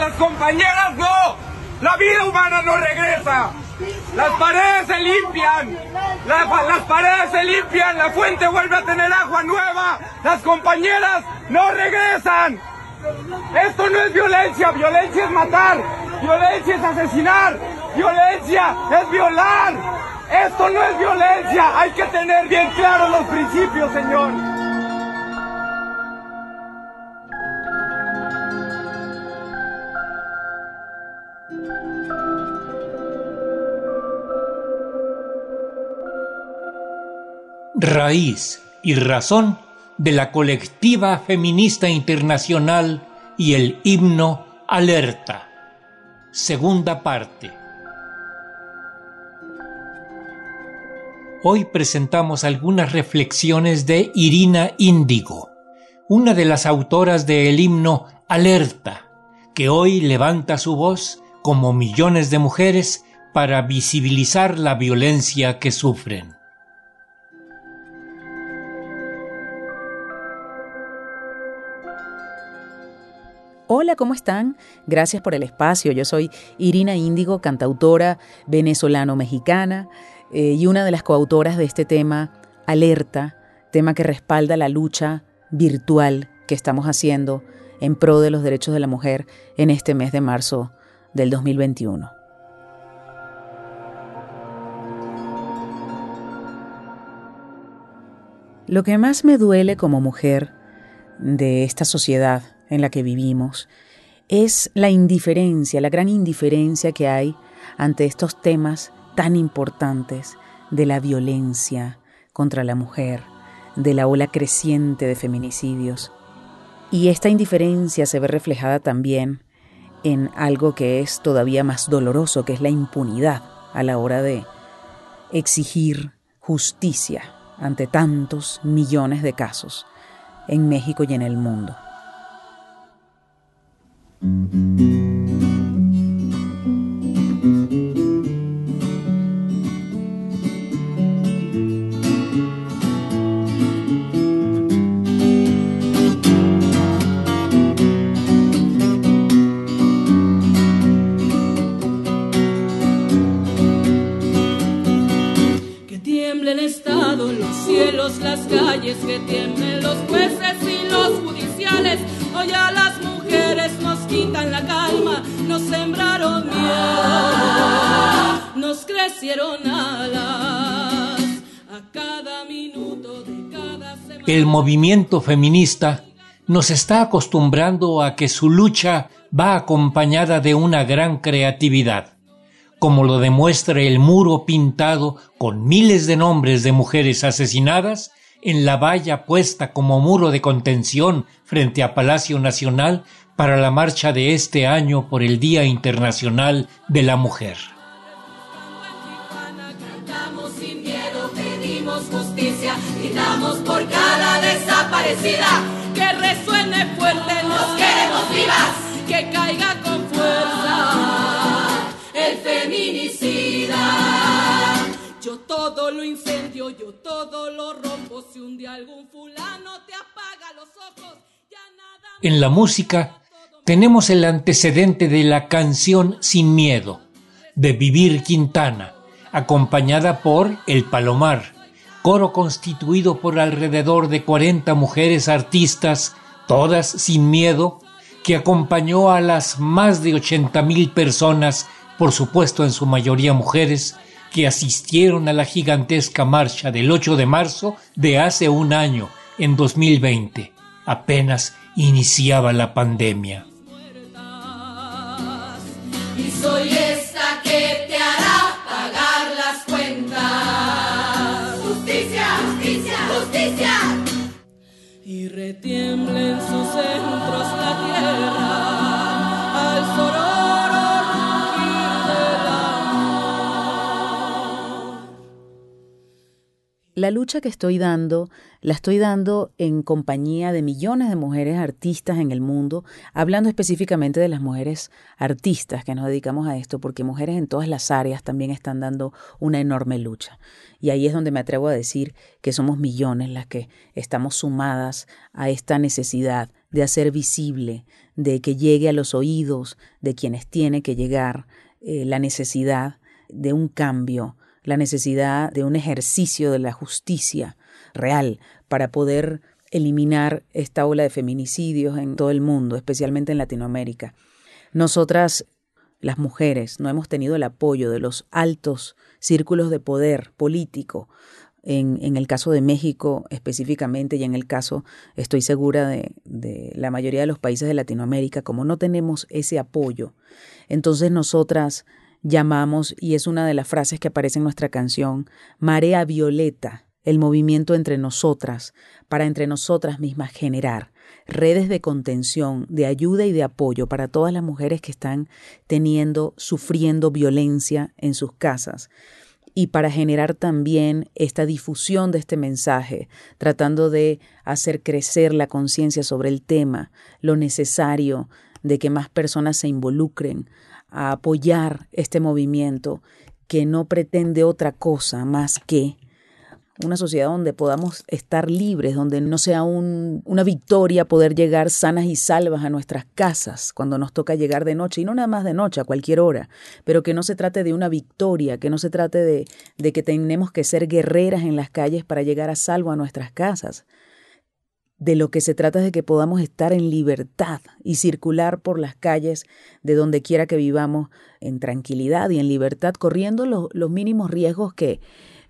las compañeras no. La vida humana no regresa. Las paredes se limpian. las paredes se limpian. La fuente vuelve a tener agua nueva. Las compañeras no regresan. Esto no es violencia. Violencia es matar. Violencia es asesinar. Violencia es violar. Esto no es violencia. Hay que tener bien claros los principios, señor. Raíz y razón de la colectiva feminista internacional y el himno Alerta. Segunda parte. Hoy presentamos algunas reflexiones de Irina Índigo, una de las autoras del himno Alerta, que hoy levanta su voz, como millones de mujeres, para visibilizar la violencia que sufren. Hola, ¿cómo están? Gracias por el espacio. Yo soy Irina Índigo, cantautora venezolano-mexicana. Eh, y una de las coautoras de este tema, Alerta, tema que respalda la lucha virtual que estamos haciendo en pro de los derechos de la mujer en este mes de marzo del 2021. Lo que más me duele como mujer de esta sociedad en la que vivimos es la indiferencia, la gran indiferencia que hay ante estos temas tan importantes de la violencia contra la mujer, de la ola creciente de feminicidios. Y esta indiferencia se ve reflejada también en algo que es todavía más doloroso, que es la impunidad a la hora de exigir justicia ante tantos millones de casos en México y en el mundo. Las la calma, nos sembraron miedo, nos crecieron alas a cada minuto de cada semana. El movimiento feminista nos está acostumbrando a que su lucha va acompañada de una gran creatividad como lo demuestra el muro pintado con miles de nombres de mujeres asesinadas en la valla puesta como muro de contención frente a Palacio Nacional para la marcha de este año por el Día Internacional de la Mujer. por cada desaparecida, que resuene fuerte, nos queremos vivas, que caiga con Yo todo lo incendio, yo todo lo rompo. Si un día algún fulano te apaga los ojos, ya nada. En la música tenemos el antecedente de la canción Sin Miedo, de Vivir Quintana, acompañada por El Palomar, coro constituido por alrededor de 40 mujeres artistas, todas sin miedo, que acompañó a las más de 80 mil personas, por supuesto en su mayoría mujeres, que asistieron a la gigantesca marcha del 8 de marzo de hace un año, en 2020. Apenas iniciaba la pandemia. Y soy esta que te hará pagar las cuentas. Justicia, justicia, justicia. Y retiembla en sus centros la tierra La lucha que estoy dando, la estoy dando en compañía de millones de mujeres artistas en el mundo, hablando específicamente de las mujeres artistas que nos dedicamos a esto, porque mujeres en todas las áreas también están dando una enorme lucha. Y ahí es donde me atrevo a decir que somos millones las que estamos sumadas a esta necesidad de hacer visible, de que llegue a los oídos de quienes tiene que llegar eh, la necesidad de un cambio, la necesidad de un ejercicio de la justicia real para poder eliminar esta ola de feminicidios en todo el mundo, especialmente en Latinoamérica. Nosotras, las mujeres, no hemos tenido el apoyo de los altos círculos de poder político, en, el caso de México específicamente y en el caso, estoy segura, de, la mayoría de los países de Latinoamérica, como no tenemos ese apoyo, entonces nosotras llamamos, y es una de las frases que aparece en nuestra canción, Marea Violeta, el movimiento entre nosotras, para entre nosotras mismas generar redes de contención, de ayuda y de apoyo para todas las mujeres que están teniendo, sufriendo violencia en sus casas. Y para generar también esta difusión de este mensaje, tratando de hacer crecer la conciencia sobre el tema, lo necesario de que más personas se involucren a apoyar este movimiento que no pretende otra cosa más que una sociedad donde podamos estar libres, donde no sea un, una victoria poder llegar sanas y salvas a nuestras casas cuando nos toca llegar de noche, y no nada más de noche, a cualquier hora, pero que no se trate de una victoria, que no se trate de que tenemos que ser guerreras en las calles para llegar a salvo a nuestras casas. De lo que se trata es de que podamos estar en libertad y circular por las calles de donde quiera que vivamos en tranquilidad y en libertad, corriendo los, los mínimos riesgos que,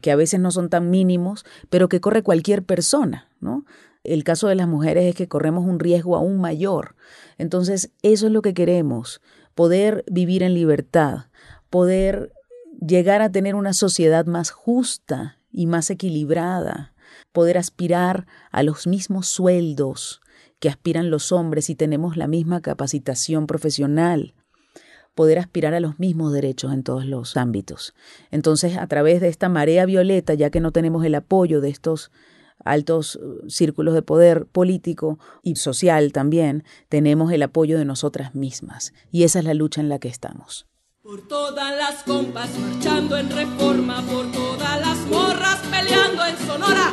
que a veces no son tan mínimos, pero que corre cualquier persona, ¿no? El caso de las mujeres es que corremos un riesgo aún mayor. Entonces, eso es lo que queremos, poder vivir en libertad, poder llegar a tener una sociedad más justa y más equilibrada, poder aspirar a los mismos sueldos que aspiran los hombres y tenemos la misma capacitación profesional, poder aspirar a los mismos derechos en todos los ámbitos. Entonces, a través de esta marea violeta, ya que no tenemos el apoyo de estos altos uh, círculos de poder político y social también, tenemos el apoyo de nosotras mismas. Y esa es la lucha en la que estamos. Por todas las compas marchando en reforma, por todas las morras peleando en Sonora,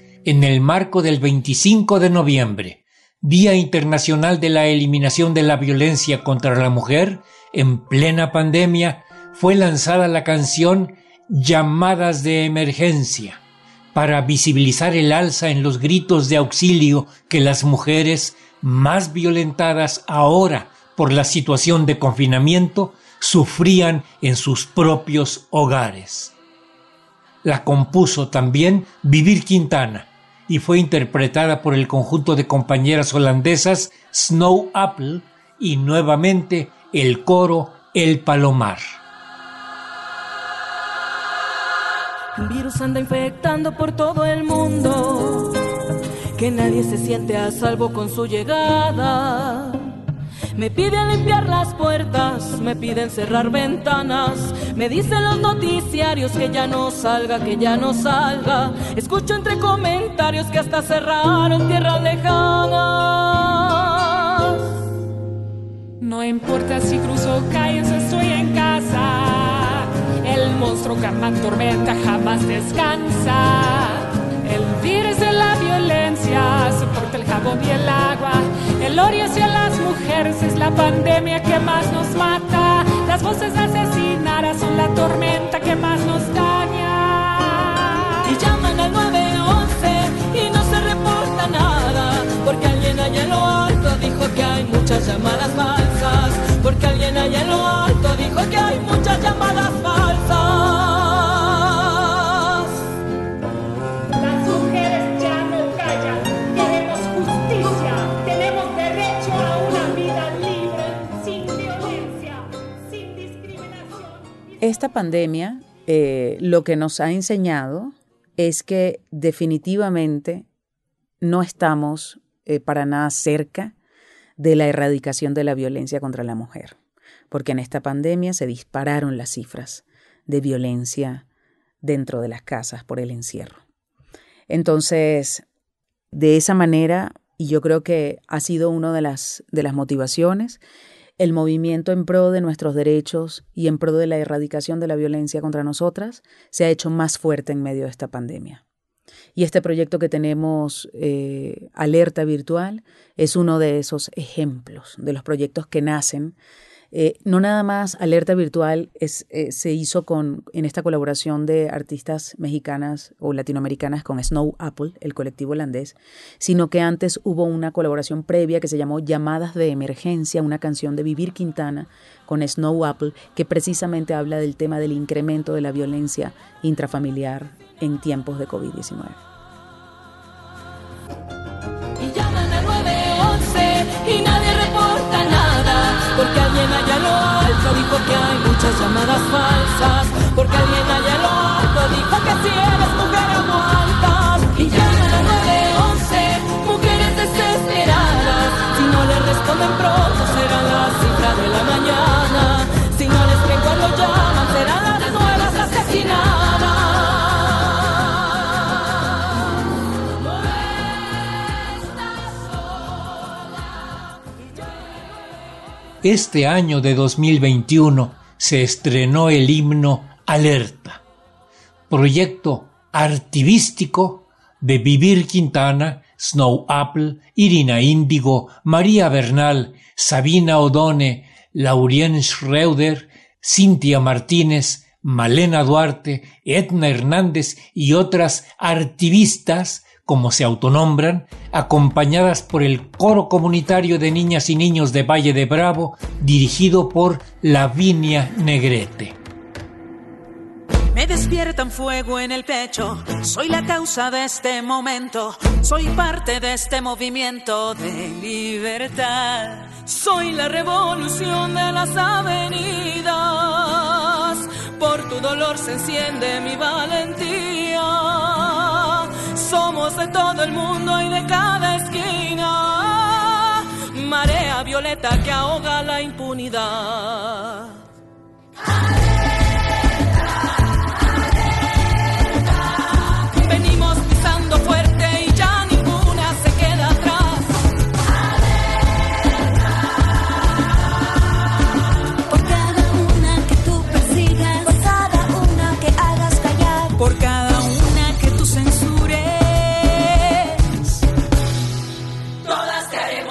en el marco del 25 de noviembre, Día Internacional de la Eliminación de la Violencia contra la Mujer, en plena pandemia, fue lanzada la canción Llamadas de Emergencia, para visibilizar el alza en los gritos de auxilio que las mujeres más violentadas ahora por la situación de confinamiento sufrían en sus propios hogares. La compuso también Vivir Quintana y fue interpretada por el conjunto de compañeras holandesas Snow Apple y nuevamente el coro El Palomar. Un virus anda infectando por todo el mundo, que nadie se siente a salvo con su llegada me piden limpiar las puertas, me piden cerrar ventanas, me dicen los noticiarios que ya no salga, que ya no salga. Escucho entre comentarios que hasta cerraron tierras lejanas. No importa si cruzo calles estoy en casa, el monstruo que tormenta jamás descansa. El virus de la violencia soporta el jabón y el agua. El odio hacia las mujeres es la pandemia que más nos mata. Las voces asesinadas son la tormenta que más nos daña. Y llaman al 911 y no se reporta nada. Porque alguien allá en lo alto dijo que hay muchas llamadas falsas. Porque alguien allá en lo alto dijo que hay Esta pandemia eh, lo que nos ha enseñado es que definitivamente no estamos eh, para nada cerca de la erradicación de la violencia contra la mujer, porque en esta pandemia se dispararon las cifras de violencia dentro de las casas por el encierro. Entonces, de esa manera, y yo creo que ha sido una de las, de las motivaciones, el movimiento en pro de nuestros derechos y en pro de la erradicación de la violencia contra nosotras se ha hecho más fuerte en medio de esta pandemia. Y este proyecto que tenemos, eh, Alerta Virtual, es uno de esos ejemplos, de los proyectos que nacen eh, no nada más Alerta Virtual eh, se hizo con, en esta colaboración de artistas mexicanas o latinoamericanas con Snow Apple, el colectivo holandés, sino que antes hubo una colaboración previa que se llamó Llamadas de Emergencia, una canción de Vivir Quintana con Snow Apple, que precisamente habla del tema del incremento de la violencia intrafamiliar en tiempos de COVID-19. Porque alguien allá lo alto dijo que hay muchas llamadas falsas, porque alguien allá lo alto dijo que si eres mujer aguantas. Y llaman al 911, mujeres desesperadas, si no le responden pronto será la cifra de la mañana, Este año de 2021 se estrenó el himno Alerta, proyecto artivístico de Vivir Quintana, Snow Apple, Irina Índigo, María Bernal, Sabina Odone, Laurien Schreuder, Cintia Martínez, Malena Duarte, Edna Hernández y otras artivistas como se autonombran, acompañadas por el coro comunitario de niñas y niños de Valle de Bravo, dirigido por Lavinia Negrete. Me despierta un fuego en el pecho, soy la causa de este momento, soy parte de este movimiento de libertad. Soy la revolución de las avenidas, por tu dolor se enciende mi valentía. Somos de todo el mundo y de cada esquina, marea violeta que ahoga la impunidad.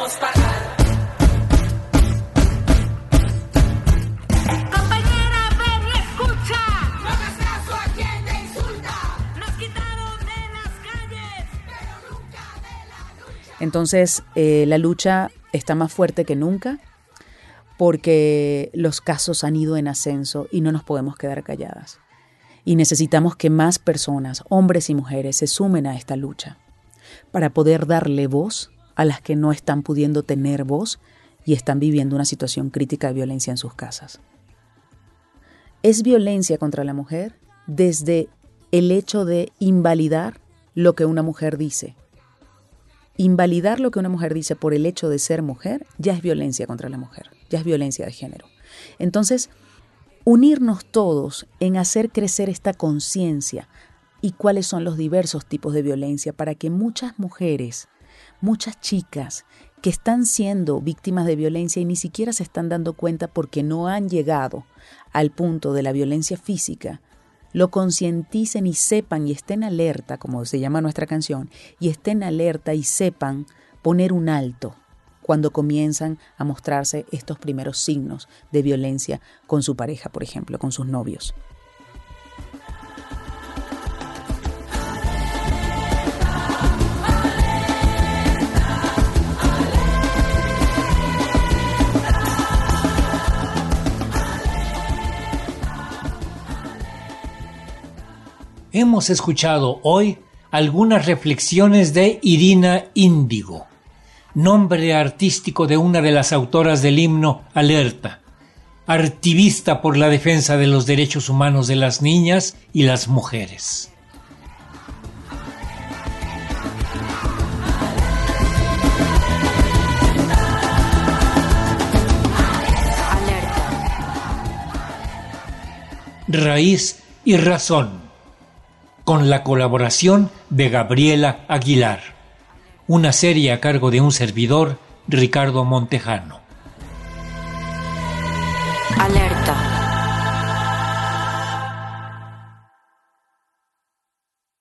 Todas te haremos pagar. compañera, ven y escucha. No hagas caso a quien te insulta. Nos quitaron de las calles. Entonces, eh, la lucha está más fuerte que nunca porque los casos han ido en ascenso y no nos podemos quedar calladas. Y necesitamos que más personas, hombres y mujeres, se sumen a esta lucha para poder darle voz a las que no están pudiendo tener voz y están viviendo una situación crítica de violencia en sus casas. Es violencia contra la mujer desde el hecho de invalidar lo que una mujer dice, invalidar lo que una mujer dice por el hecho de ser mujer ya es violencia contra la mujer, ya es violencia de género. Entonces, unirnos todos en hacer crecer esta conciencia y cuáles son los diversos tipos de violencia para que muchas mujeres, muchas chicas que están siendo víctimas de violencia y ni siquiera se están dando cuenta porque no han llegado al punto de la violencia física, lo concienticen y sepan y estén alerta, como se llama nuestra canción, y estén alerta y sepan poner un alto cuando comienzan a mostrarse estos primeros signos de violencia con su pareja, por ejemplo, con sus novios. hemos escuchado hoy algunas reflexiones de Irina Índigo, nombre artístico de una de las autoras del himno Alerta, activista por la defensa de los derechos humanos de las niñas y las mujeres. Raíz y razón con la colaboración de Gabriela Aguilar, una serie a cargo de un servidor, Ricardo Montejano. Alerta